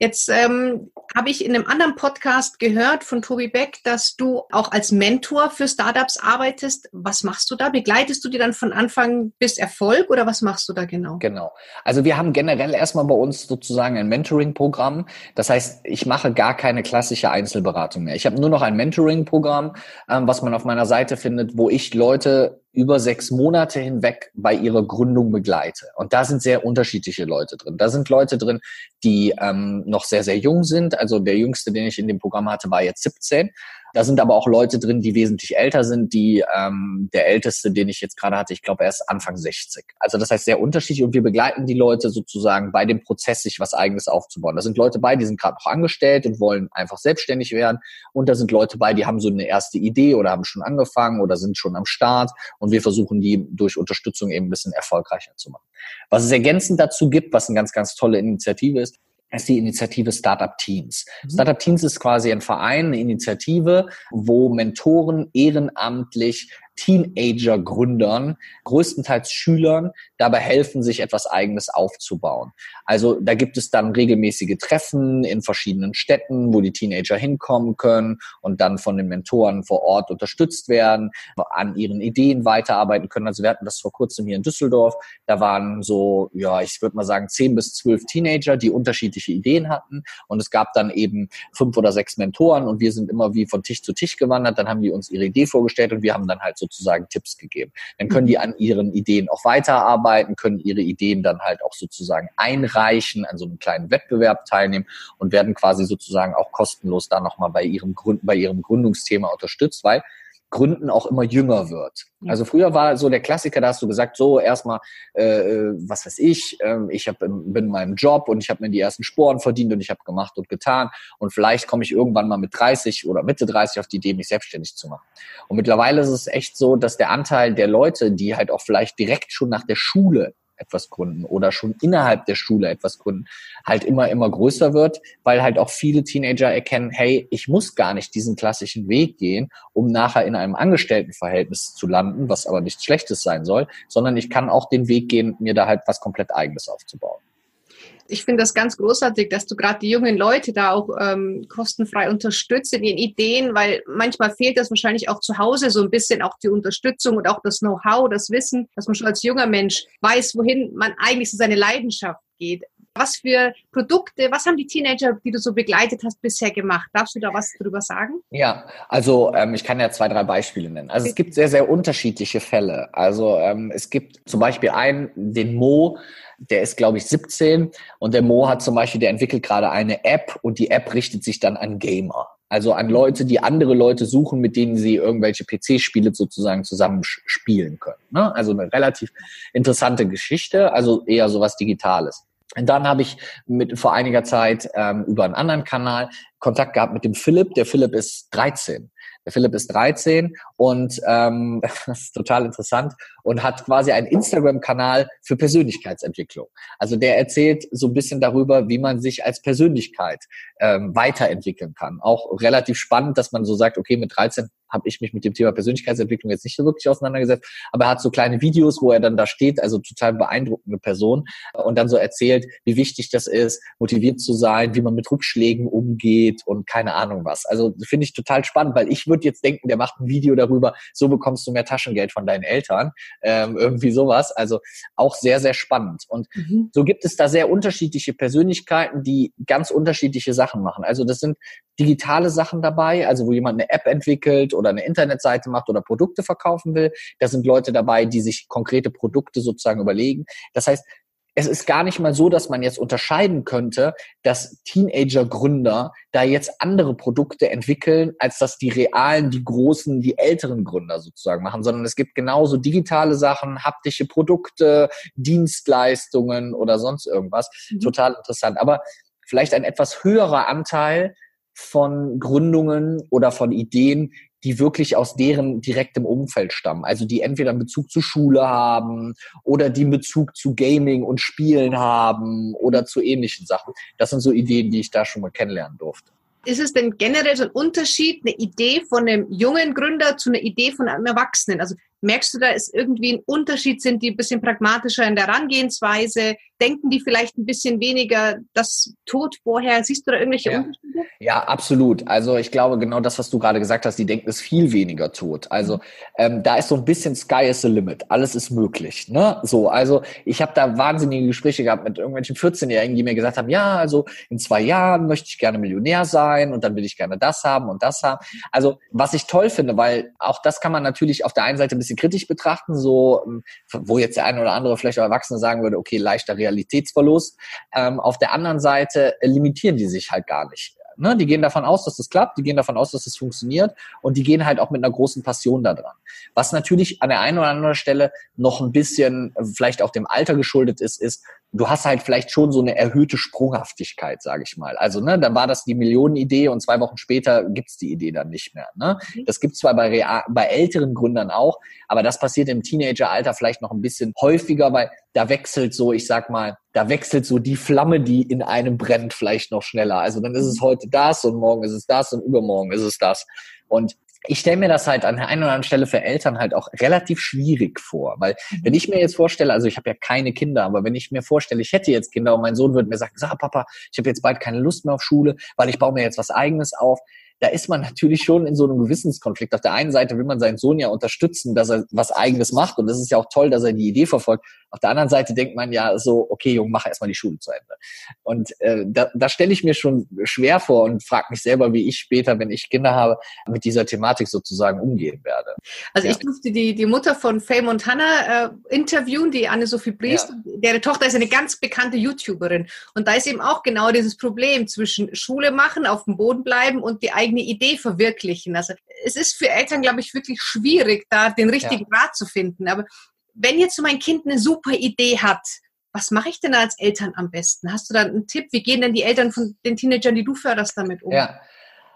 Jetzt ähm, habe ich in einem anderen Podcast gehört von Tobi Beck, dass du auch als Mentor für Startups arbeitest. Was machst du da? Begleitest du die dann von Anfang bis Erfolg oder was machst du da genau? Genau. Also wir haben generell erstmal bei uns sozusagen ein Mentoring-Programm. Das heißt, ich mache gar keine klassische Einzelberatung mehr. Ich habe nur noch ein Mentoring-Programm, ähm, was man auf meiner Seite findet, wo ich Leute über sechs Monate hinweg bei ihrer Gründung begleite. Und da sind sehr unterschiedliche Leute drin. Da sind Leute drin, die ähm, noch sehr, sehr jung sind. Also der jüngste, den ich in dem Programm hatte, war jetzt 17. Da sind aber auch Leute drin, die wesentlich älter sind. Die ähm, der älteste, den ich jetzt gerade hatte, ich glaube, er ist Anfang 60. Also das heißt sehr unterschiedlich und wir begleiten die Leute sozusagen bei dem Prozess, sich was Eigenes aufzubauen. Da sind Leute bei, die sind gerade noch angestellt und wollen einfach selbstständig werden. Und da sind Leute bei, die haben so eine erste Idee oder haben schon angefangen oder sind schon am Start. Und wir versuchen die durch Unterstützung eben ein bisschen erfolgreicher zu machen. Was es ergänzend dazu gibt, was eine ganz, ganz tolle Initiative ist, ist die Initiative Startup Teams. Mhm. Startup Teams ist quasi ein Verein, eine Initiative, wo Mentoren ehrenamtlich Teenager-Gründern, größtenteils Schülern, dabei helfen, sich etwas Eigenes aufzubauen. Also da gibt es dann regelmäßige Treffen in verschiedenen Städten, wo die Teenager hinkommen können und dann von den Mentoren vor Ort unterstützt werden, an ihren Ideen weiterarbeiten können. Also wir hatten das vor kurzem hier in Düsseldorf. Da waren so, ja, ich würde mal sagen, zehn bis zwölf Teenager, die unterschiedliche Ideen hatten. Und es gab dann eben fünf oder sechs Mentoren und wir sind immer wie von Tisch zu Tisch gewandert. Dann haben die uns ihre Idee vorgestellt und wir haben dann halt so sozusagen Tipps gegeben. Dann können die mhm. an ihren Ideen auch weiterarbeiten, können ihre Ideen dann halt auch sozusagen einreichen, an so einem kleinen Wettbewerb teilnehmen und werden quasi sozusagen auch kostenlos da nochmal bei ihrem Grund, bei ihrem Gründungsthema unterstützt, weil Gründen auch immer jünger wird. Also früher war so der Klassiker, da hast du gesagt, so erstmal, äh, äh, was weiß ich, äh, ich hab, bin in meinem Job und ich habe mir die ersten Sporen verdient und ich habe gemacht und getan und vielleicht komme ich irgendwann mal mit 30 oder Mitte 30 auf die Idee, mich selbstständig zu machen. Und mittlerweile ist es echt so, dass der Anteil der Leute, die halt auch vielleicht direkt schon nach der Schule etwas gründen oder schon innerhalb der Schule etwas gründen, halt immer, immer größer wird, weil halt auch viele Teenager erkennen, hey, ich muss gar nicht diesen klassischen Weg gehen, um nachher in einem Angestelltenverhältnis zu landen, was aber nichts Schlechtes sein soll, sondern ich kann auch den Weg gehen, mir da halt was komplett eigenes aufzubauen ich finde das ganz großartig, dass du gerade die jungen Leute da auch ähm, kostenfrei unterstützt in ihren Ideen, weil manchmal fehlt das wahrscheinlich auch zu Hause so ein bisschen auch die Unterstützung und auch das Know-how, das Wissen, dass man schon als junger Mensch weiß, wohin man eigentlich so seine Leidenschaft geht. Was für Produkte, was haben die Teenager, die du so begleitet hast, bisher gemacht? Darfst du da was drüber sagen? Ja, also ähm, ich kann ja zwei, drei Beispiele nennen. Also es gibt sehr, sehr unterschiedliche Fälle. Also ähm, es gibt zum Beispiel einen, den Mo, der ist, glaube ich, 17 und der Mo hat zum Beispiel, der entwickelt gerade eine App und die App richtet sich dann an Gamer. Also an Leute, die andere Leute suchen, mit denen sie irgendwelche PC-Spiele sozusagen zusammen spielen können. Ne? Also eine relativ interessante Geschichte, also eher sowas Digitales. Und dann habe ich mit vor einiger Zeit ähm, über einen anderen Kanal Kontakt gehabt mit dem Philipp. Der Philipp ist 13. Der Philipp ist 13 und ähm, das ist total interessant und hat quasi einen Instagram-Kanal für Persönlichkeitsentwicklung. Also der erzählt so ein bisschen darüber, wie man sich als Persönlichkeit ähm, weiterentwickeln kann. Auch relativ spannend, dass man so sagt, okay, mit 13 habe ich mich mit dem Thema Persönlichkeitsentwicklung jetzt nicht so wirklich auseinandergesetzt, aber er hat so kleine Videos, wo er dann da steht, also total beeindruckende Person und dann so erzählt, wie wichtig das ist, motiviert zu sein, wie man mit Rückschlägen umgeht und keine Ahnung was. Also finde ich total spannend, weil ich würde jetzt denken, der macht ein Video darüber, so bekommst du mehr Taschengeld von deinen Eltern, ähm, irgendwie sowas. Also auch sehr, sehr spannend. Und mhm. so gibt es da sehr unterschiedliche Persönlichkeiten, die ganz unterschiedliche Sachen machen. Also das sind digitale Sachen dabei, also wo jemand eine App entwickelt oder eine Internetseite macht oder Produkte verkaufen will. Da sind Leute dabei, die sich konkrete Produkte sozusagen überlegen. Das heißt, es ist gar nicht mal so, dass man jetzt unterscheiden könnte, dass Teenager-Gründer da jetzt andere Produkte entwickeln, als dass die realen, die großen, die älteren Gründer sozusagen machen, sondern es gibt genauso digitale Sachen, haptische Produkte, Dienstleistungen oder sonst irgendwas. Mhm. Total interessant. Aber vielleicht ein etwas höherer Anteil von Gründungen oder von Ideen, die wirklich aus deren direktem Umfeld stammen. Also die entweder einen Bezug zu Schule haben oder die einen Bezug zu Gaming und Spielen haben oder zu ähnlichen Sachen. Das sind so Ideen, die ich da schon mal kennenlernen durfte. Ist es denn generell so ein Unterschied, eine Idee von einem jungen Gründer zu einer Idee von einem Erwachsenen? Also Merkst du, da ist irgendwie ein Unterschied? Sind die ein bisschen pragmatischer in der Herangehensweise? Denken die vielleicht ein bisschen weniger das Tod vorher? Siehst du da irgendwelche ja. Unterschiede? Ja, absolut. Also ich glaube, genau das, was du gerade gesagt hast, die denken, ist viel weniger tot. Also mhm. ähm, da ist so ein bisschen Sky is the limit. Alles ist möglich. Ne? So, also ich habe da wahnsinnige Gespräche gehabt mit irgendwelchen 14-Jährigen, die mir gesagt haben, ja, also in zwei Jahren möchte ich gerne Millionär sein und dann will ich gerne das haben und das haben. Also was ich toll finde, weil auch das kann man natürlich auf der einen Seite ein bisschen kritisch betrachten, so ähm, wo jetzt der eine oder andere vielleicht auch Erwachsene sagen würde, okay, leichter Realitätsverlust. Ähm, auf der anderen Seite limitieren die sich halt gar nicht. Ne? Die gehen davon aus, dass das klappt, die gehen davon aus, dass das funktioniert und die gehen halt auch mit einer großen Passion da dran. Was natürlich an der einen oder anderen Stelle noch ein bisschen äh, vielleicht auch dem Alter geschuldet ist, ist, du hast halt vielleicht schon so eine erhöhte Sprunghaftigkeit, sage ich mal. Also, ne, dann war das die Millionenidee und zwei Wochen später gibt's die Idee dann nicht mehr. Ne? Mhm. Das gibt's zwar bei, real, bei älteren Gründern auch, aber das passiert im Teenageralter vielleicht noch ein bisschen häufiger, weil da wechselt so, ich sag mal, da wechselt so die Flamme, die in einem brennt, vielleicht noch schneller. Also dann ist es mhm. heute das und morgen ist es das und übermorgen ist es das. Und ich stelle mir das halt an der einen oder anderen Stelle für Eltern halt auch relativ schwierig vor, weil mhm. wenn ich mir jetzt vorstelle, also ich habe ja keine Kinder, aber wenn ich mir vorstelle, ich hätte jetzt Kinder und mein Sohn würde mir sagen, sag Papa, ich habe jetzt bald keine Lust mehr auf Schule, weil ich baue mir jetzt was eigenes auf, da ist man natürlich schon in so einem Gewissenskonflikt. Auf der einen Seite will man seinen Sohn ja unterstützen, dass er was eigenes macht und es ist ja auch toll, dass er die Idee verfolgt. Auf der anderen Seite denkt man ja so, okay, Junge, mach erstmal die Schule zu Ende. Und äh, da, da stelle ich mir schon schwer vor und frage mich selber, wie ich später, wenn ich Kinder habe, mit dieser Thematik sozusagen umgehen werde. Also ja. ich durfte die, die Mutter von Faye Montana äh, interviewen, die Anne-Sophie Briest. Ja. Deren Tochter ist eine ganz bekannte YouTuberin. Und da ist eben auch genau dieses Problem zwischen Schule machen, auf dem Boden bleiben und die eigene Idee verwirklichen. Also es ist für Eltern, glaube ich, wirklich schwierig, da den richtigen ja. Rat zu finden. Aber wenn jetzt so mein Kind eine super Idee hat, was mache ich denn als Eltern am besten? Hast du da einen Tipp? Wie gehen denn die Eltern von den Teenagern, die du förderst, damit um? Ja.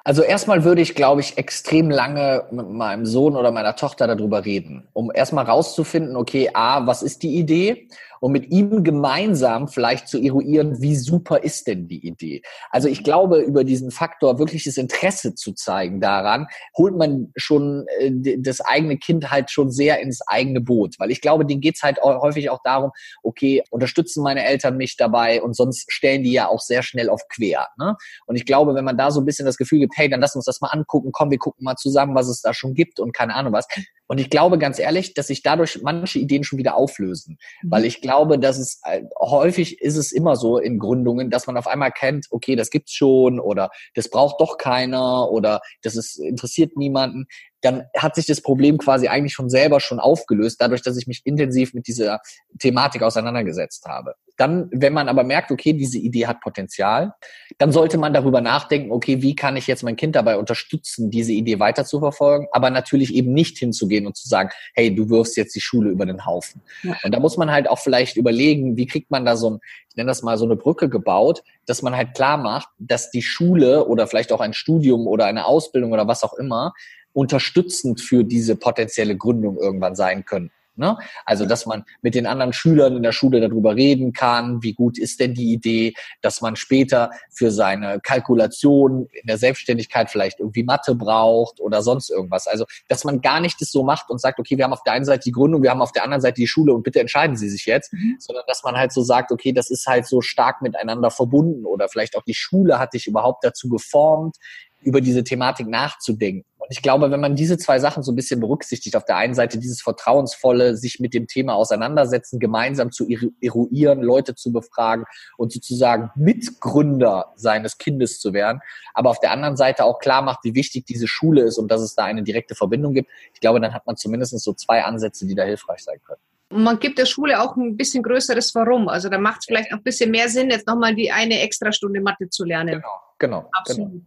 Also erstmal würde ich, glaube ich, extrem lange mit meinem Sohn oder meiner Tochter darüber reden, um erstmal rauszufinden, okay, a, was ist die Idee? und mit ihm gemeinsam vielleicht zu eruieren, wie super ist denn die Idee. Also ich glaube, über diesen Faktor wirkliches Interesse zu zeigen daran, holt man schon äh, das eigene Kind halt schon sehr ins eigene Boot. Weil ich glaube, denen geht's halt auch häufig auch darum, okay, unterstützen meine Eltern mich dabei und sonst stellen die ja auch sehr schnell auf quer. Ne? Und ich glaube, wenn man da so ein bisschen das Gefühl gibt, hey, dann lass uns das mal angucken, komm, wir gucken mal zusammen, was es da schon gibt und keine Ahnung was. Und ich glaube ganz ehrlich, dass sich dadurch manche Ideen schon wieder auflösen. Mhm. Weil ich glaube, dass es äh, häufig ist es immer so in Gründungen, dass man auf einmal kennt, okay, das gibt's schon oder das braucht doch keiner oder das ist, interessiert niemanden dann hat sich das Problem quasi eigentlich schon selber schon aufgelöst, dadurch, dass ich mich intensiv mit dieser Thematik auseinandergesetzt habe. Dann, wenn man aber merkt, okay, diese Idee hat Potenzial, dann sollte man darüber nachdenken, okay, wie kann ich jetzt mein Kind dabei unterstützen, diese Idee weiter zu verfolgen, aber natürlich eben nicht hinzugehen und zu sagen, hey, du wirfst jetzt die Schule über den Haufen. Ja. Und da muss man halt auch vielleicht überlegen, wie kriegt man da so ein, ich nenne das mal so eine Brücke gebaut, dass man halt klar macht, dass die Schule oder vielleicht auch ein Studium oder eine Ausbildung oder was auch immer unterstützend für diese potenzielle Gründung irgendwann sein können. Ne? Also, dass man mit den anderen Schülern in der Schule darüber reden kann, wie gut ist denn die Idee, dass man später für seine Kalkulation in der Selbstständigkeit vielleicht irgendwie Mathe braucht oder sonst irgendwas. Also, dass man gar nicht das so macht und sagt, okay, wir haben auf der einen Seite die Gründung, wir haben auf der anderen Seite die Schule und bitte entscheiden Sie sich jetzt, mhm. sondern dass man halt so sagt, okay, das ist halt so stark miteinander verbunden oder vielleicht auch die Schule hat dich überhaupt dazu geformt, über diese Thematik nachzudenken. Und ich glaube, wenn man diese zwei Sachen so ein bisschen berücksichtigt, auf der einen Seite dieses vertrauensvolle, sich mit dem Thema auseinandersetzen, gemeinsam zu eruieren, Leute zu befragen und sozusagen Mitgründer seines Kindes zu werden, aber auf der anderen Seite auch klar macht, wie wichtig diese Schule ist und dass es da eine direkte Verbindung gibt, ich glaube, dann hat man zumindest so zwei Ansätze, die da hilfreich sein können. Und man gibt der Schule auch ein bisschen größeres Warum. Also da macht es vielleicht noch ein bisschen mehr Sinn, jetzt nochmal die eine Extrastunde Mathe zu lernen. Genau, genau. Absolut. Genau.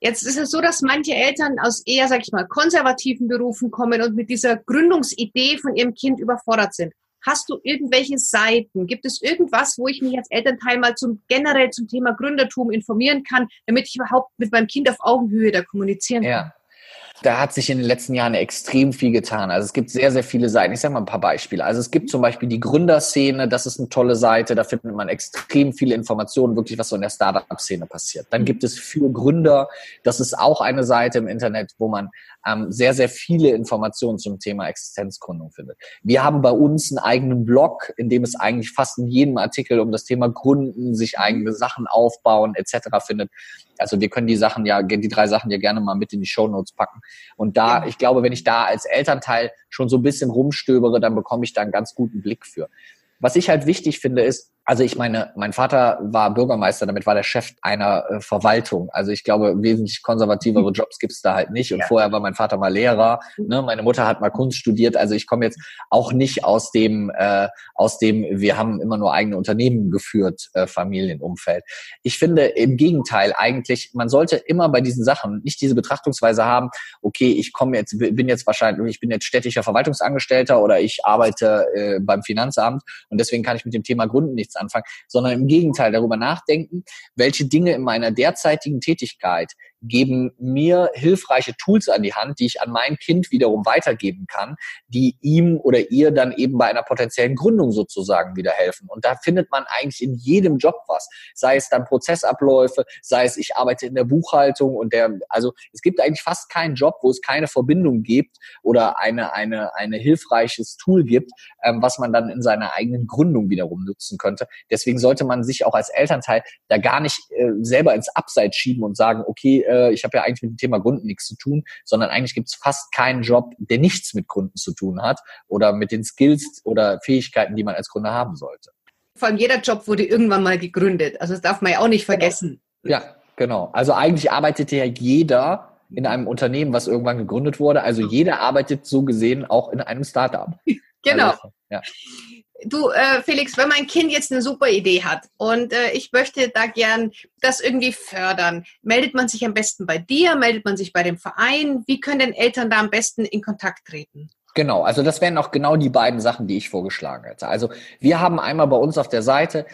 Jetzt ist es so, dass manche Eltern aus eher, sag ich mal, konservativen Berufen kommen und mit dieser Gründungsidee von ihrem Kind überfordert sind. Hast du irgendwelche Seiten? Gibt es irgendwas, wo ich mich als Elternteil mal zum generell zum Thema Gründertum informieren kann, damit ich überhaupt mit meinem Kind auf Augenhöhe da kommunizieren kann? Ja. Da hat sich in den letzten Jahren extrem viel getan. Also es gibt sehr, sehr viele Seiten. Ich sage mal ein paar Beispiele. Also es gibt zum Beispiel die Gründerszene, das ist eine tolle Seite, da findet man extrem viele Informationen, wirklich was so in der Startup-Szene passiert. Dann gibt es für Gründer, das ist auch eine Seite im Internet, wo man ähm, sehr, sehr viele Informationen zum Thema Existenzgründung findet. Wir haben bei uns einen eigenen Blog, in dem es eigentlich fast in jedem Artikel um das Thema Gründen, sich eigene Sachen aufbauen etc. findet. Also wir können die Sachen ja, die drei Sachen ja gerne mal mit in die Show Notes packen. Und da, ja. ich glaube, wenn ich da als Elternteil schon so ein bisschen rumstöbere, dann bekomme ich da einen ganz guten Blick für. Was ich halt wichtig finde, ist, also ich meine, mein Vater war Bürgermeister, damit war der Chef einer äh, Verwaltung. Also ich glaube, wesentlich konservativere mhm. Jobs gibt's da halt nicht. Und ja. vorher war mein Vater mal Lehrer, mhm. ne? meine Mutter hat mal Kunst studiert. Also ich komme jetzt auch nicht aus dem, äh, aus dem, wir haben immer nur eigene Unternehmen geführt, äh, Familienumfeld. Ich finde im Gegenteil eigentlich, man sollte immer bei diesen Sachen nicht diese Betrachtungsweise haben, okay, ich komme jetzt, bin jetzt wahrscheinlich, ich bin jetzt städtischer Verwaltungsangestellter oder ich arbeite äh, beim Finanzamt und deswegen kann ich mit dem Thema Gründen nichts anfangen, sondern im Gegenteil darüber nachdenken, welche Dinge in meiner derzeitigen Tätigkeit geben mir hilfreiche Tools an die Hand, die ich an mein Kind wiederum weitergeben kann, die ihm oder ihr dann eben bei einer potenziellen Gründung sozusagen wieder helfen. Und da findet man eigentlich in jedem Job was. Sei es dann Prozessabläufe, sei es ich arbeite in der Buchhaltung und der, also es gibt eigentlich fast keinen Job, wo es keine Verbindung gibt oder eine, eine, eine hilfreiches Tool gibt, ähm, was man dann in seiner eigenen Gründung wiederum nutzen könnte. Deswegen sollte man sich auch als Elternteil da gar nicht äh, selber ins Abseits schieben und sagen, okay, äh, ich habe ja eigentlich mit dem Thema Gründen nichts zu tun, sondern eigentlich gibt es fast keinen Job, der nichts mit Gründen zu tun hat oder mit den Skills oder Fähigkeiten, die man als Gründer haben sollte. Vor allem jeder Job wurde irgendwann mal gegründet. Also das darf man ja auch nicht vergessen. Ja, genau. Also eigentlich arbeitete ja jeder in einem Unternehmen, was irgendwann gegründet wurde. Also jeder arbeitet so gesehen auch in einem Startup. Genau. Also, ja. Du, äh, Felix, wenn mein Kind jetzt eine super Idee hat und äh, ich möchte da gern das irgendwie fördern, meldet man sich am besten bei dir, meldet man sich bei dem Verein? Wie können denn Eltern da am besten in Kontakt treten? Genau, also das wären auch genau die beiden Sachen, die ich vorgeschlagen hätte. Also wir haben einmal bei uns auf der Seite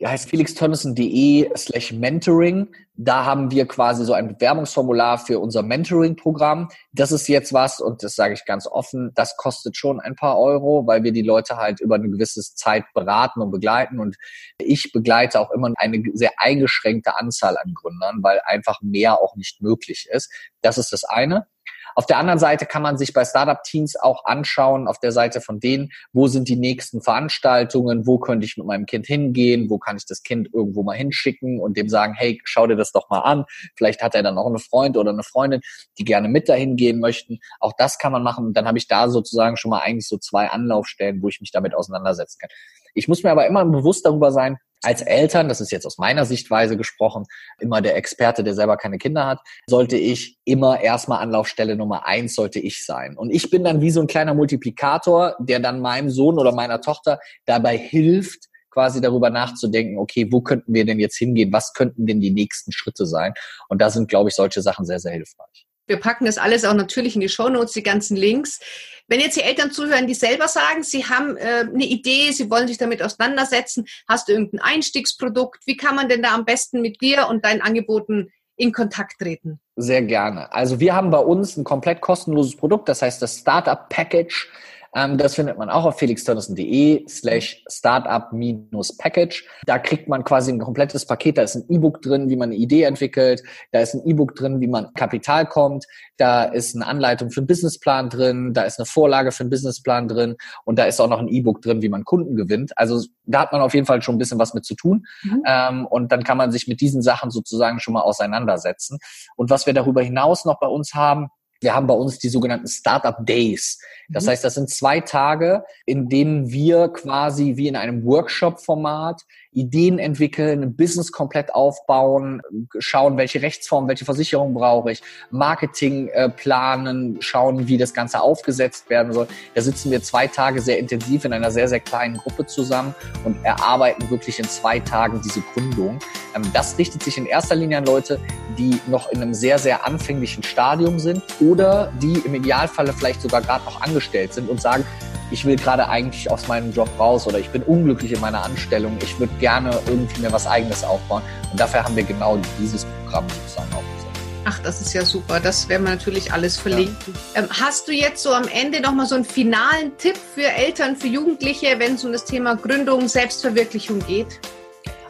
ja, heißt felixtönnissen.de slash mentoring. Da haben wir quasi so ein Bewerbungsformular für unser Mentoring-Programm. Das ist jetzt was, und das sage ich ganz offen, das kostet schon ein paar Euro, weil wir die Leute halt über eine gewisse Zeit beraten und begleiten. Und ich begleite auch immer eine sehr eingeschränkte Anzahl an Gründern, weil einfach mehr auch nicht möglich ist. Das ist das eine. Auf der anderen Seite kann man sich bei Startup-Teams auch anschauen, auf der Seite von denen, wo sind die nächsten Veranstaltungen, wo könnte ich mit meinem Kind hingehen, wo kann ich das Kind irgendwo mal hinschicken und dem sagen, hey, schau dir das doch mal an. Vielleicht hat er dann auch einen Freund oder eine Freundin, die gerne mit dahin gehen möchten. Auch das kann man machen. Und dann habe ich da sozusagen schon mal eigentlich so zwei Anlaufstellen, wo ich mich damit auseinandersetzen kann. Ich muss mir aber immer bewusst darüber sein, als Eltern, das ist jetzt aus meiner Sichtweise gesprochen, immer der Experte, der selber keine Kinder hat, sollte ich immer erstmal Anlaufstelle Nummer eins sollte ich sein. Und ich bin dann wie so ein kleiner Multiplikator, der dann meinem Sohn oder meiner Tochter dabei hilft, quasi darüber nachzudenken, okay, wo könnten wir denn jetzt hingehen? Was könnten denn die nächsten Schritte sein? Und da sind, glaube ich, solche Sachen sehr, sehr hilfreich. Wir packen das alles auch natürlich in die Shownotes, die ganzen Links. Wenn jetzt die Eltern zuhören, die selber sagen, sie haben äh, eine Idee, sie wollen sich damit auseinandersetzen, hast du irgendein Einstiegsprodukt? Wie kann man denn da am besten mit dir und deinen Angeboten in Kontakt treten? Sehr gerne. Also wir haben bei uns ein komplett kostenloses Produkt, das heißt das Startup Package. Ähm, das findet man auch auf felixtönnissen.de slash startup-package. Da kriegt man quasi ein komplettes Paket. Da ist ein E-Book drin, wie man eine Idee entwickelt. Da ist ein E-Book drin, wie man Kapital kommt. Da ist eine Anleitung für einen Businessplan drin. Da ist eine Vorlage für einen Businessplan drin. Und da ist auch noch ein E-Book drin, wie man Kunden gewinnt. Also da hat man auf jeden Fall schon ein bisschen was mit zu tun. Mhm. Ähm, und dann kann man sich mit diesen Sachen sozusagen schon mal auseinandersetzen. Und was wir darüber hinaus noch bei uns haben, wir haben bei uns die sogenannten Startup Days. Das mhm. heißt, das sind zwei Tage, in denen wir quasi wie in einem Workshop-Format Ideen entwickeln, ein Business komplett aufbauen, schauen, welche Rechtsform, welche Versicherung brauche ich, Marketing äh, planen, schauen, wie das Ganze aufgesetzt werden soll. Da sitzen wir zwei Tage sehr intensiv in einer sehr, sehr kleinen Gruppe zusammen und erarbeiten wirklich in zwei Tagen diese Gründung. Ähm, das richtet sich in erster Linie an Leute, die noch in einem sehr, sehr anfänglichen Stadium sind oder die im Idealfalle vielleicht sogar gerade noch angestellt sind und sagen, ich will gerade eigentlich aus meinem Job raus oder ich bin unglücklich in meiner Anstellung, ich würde gerne irgendwie mir was eigenes aufbauen. Und dafür haben wir genau dieses Programm sozusagen aufgesetzt. Ach, Ach, das ist ja super. Das werden wir natürlich alles verlinken. Ja. Ähm, hast du jetzt so am Ende nochmal so einen finalen Tipp für Eltern, für Jugendliche, wenn es um das Thema Gründung, Selbstverwirklichung geht?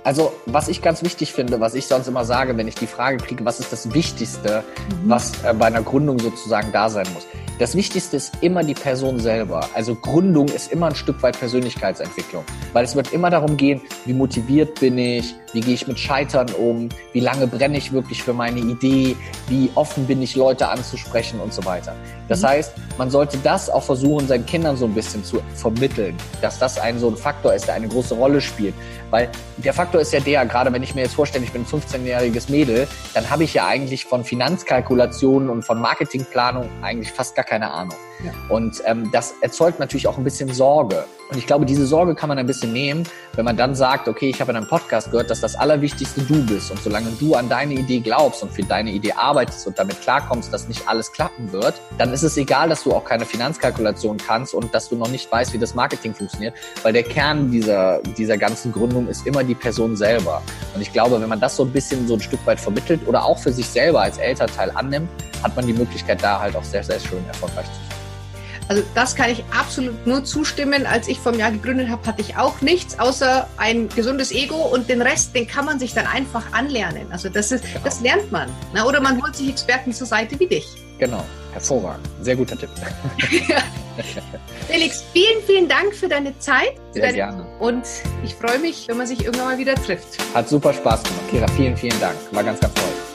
Also, was ich ganz wichtig finde, was ich sonst immer sage, wenn ich die Frage kriege, was ist das Wichtigste, mhm. was äh, bei einer Gründung sozusagen da sein muss. Das Wichtigste ist immer die Person selber. Also Gründung ist immer ein Stück weit Persönlichkeitsentwicklung, weil es wird immer darum gehen, wie motiviert bin ich, wie gehe ich mit Scheitern um, wie lange brenne ich wirklich für meine Idee, wie offen bin ich, Leute anzusprechen und so weiter. Das mhm. heißt, man sollte das auch versuchen, seinen Kindern so ein bisschen zu vermitteln, dass das ein so ein Faktor ist, der eine große Rolle spielt. Weil der Faktor ist ja der, gerade wenn ich mir jetzt vorstelle, ich bin ein 15-jähriges Mädel, dann habe ich ja eigentlich von Finanzkalkulationen und von Marketingplanung eigentlich fast gar keine Ahnung. Ja. Und ähm, das erzeugt natürlich auch ein bisschen Sorge. Und ich glaube, diese Sorge kann man ein bisschen nehmen, wenn man dann sagt, okay, ich habe in einem Podcast gehört, dass das Allerwichtigste du bist. Und solange du an deine Idee glaubst und für deine Idee arbeitest und damit klarkommst, dass nicht alles klappen wird, dann ist es egal, dass du auch keine Finanzkalkulation kannst und dass du noch nicht weißt, wie das Marketing funktioniert, weil der Kern dieser, dieser ganzen Gründung ist immer die Person selber. Und ich glaube, wenn man das so ein bisschen so ein Stück weit vermittelt oder auch für sich selber als Elternteil annimmt, hat man die Möglichkeit, da halt auch sehr, sehr schön erfolgreich zu sein. Also das kann ich absolut nur zustimmen. Als ich vom Jahr gegründet habe, hatte ich auch nichts außer ein gesundes Ego und den Rest, den kann man sich dann einfach anlernen. Also das ist, genau. das lernt man. Ne? Oder man holt sich Experten zur Seite wie dich. Genau, hervorragend. Sehr guter Tipp. Felix, vielen, vielen Dank für deine Zeit. Sehr deine gerne. Und ich freue mich, wenn man sich irgendwann mal wieder trifft. Hat super Spaß gemacht. Kira, vielen, vielen Dank. War ganz, ganz toll.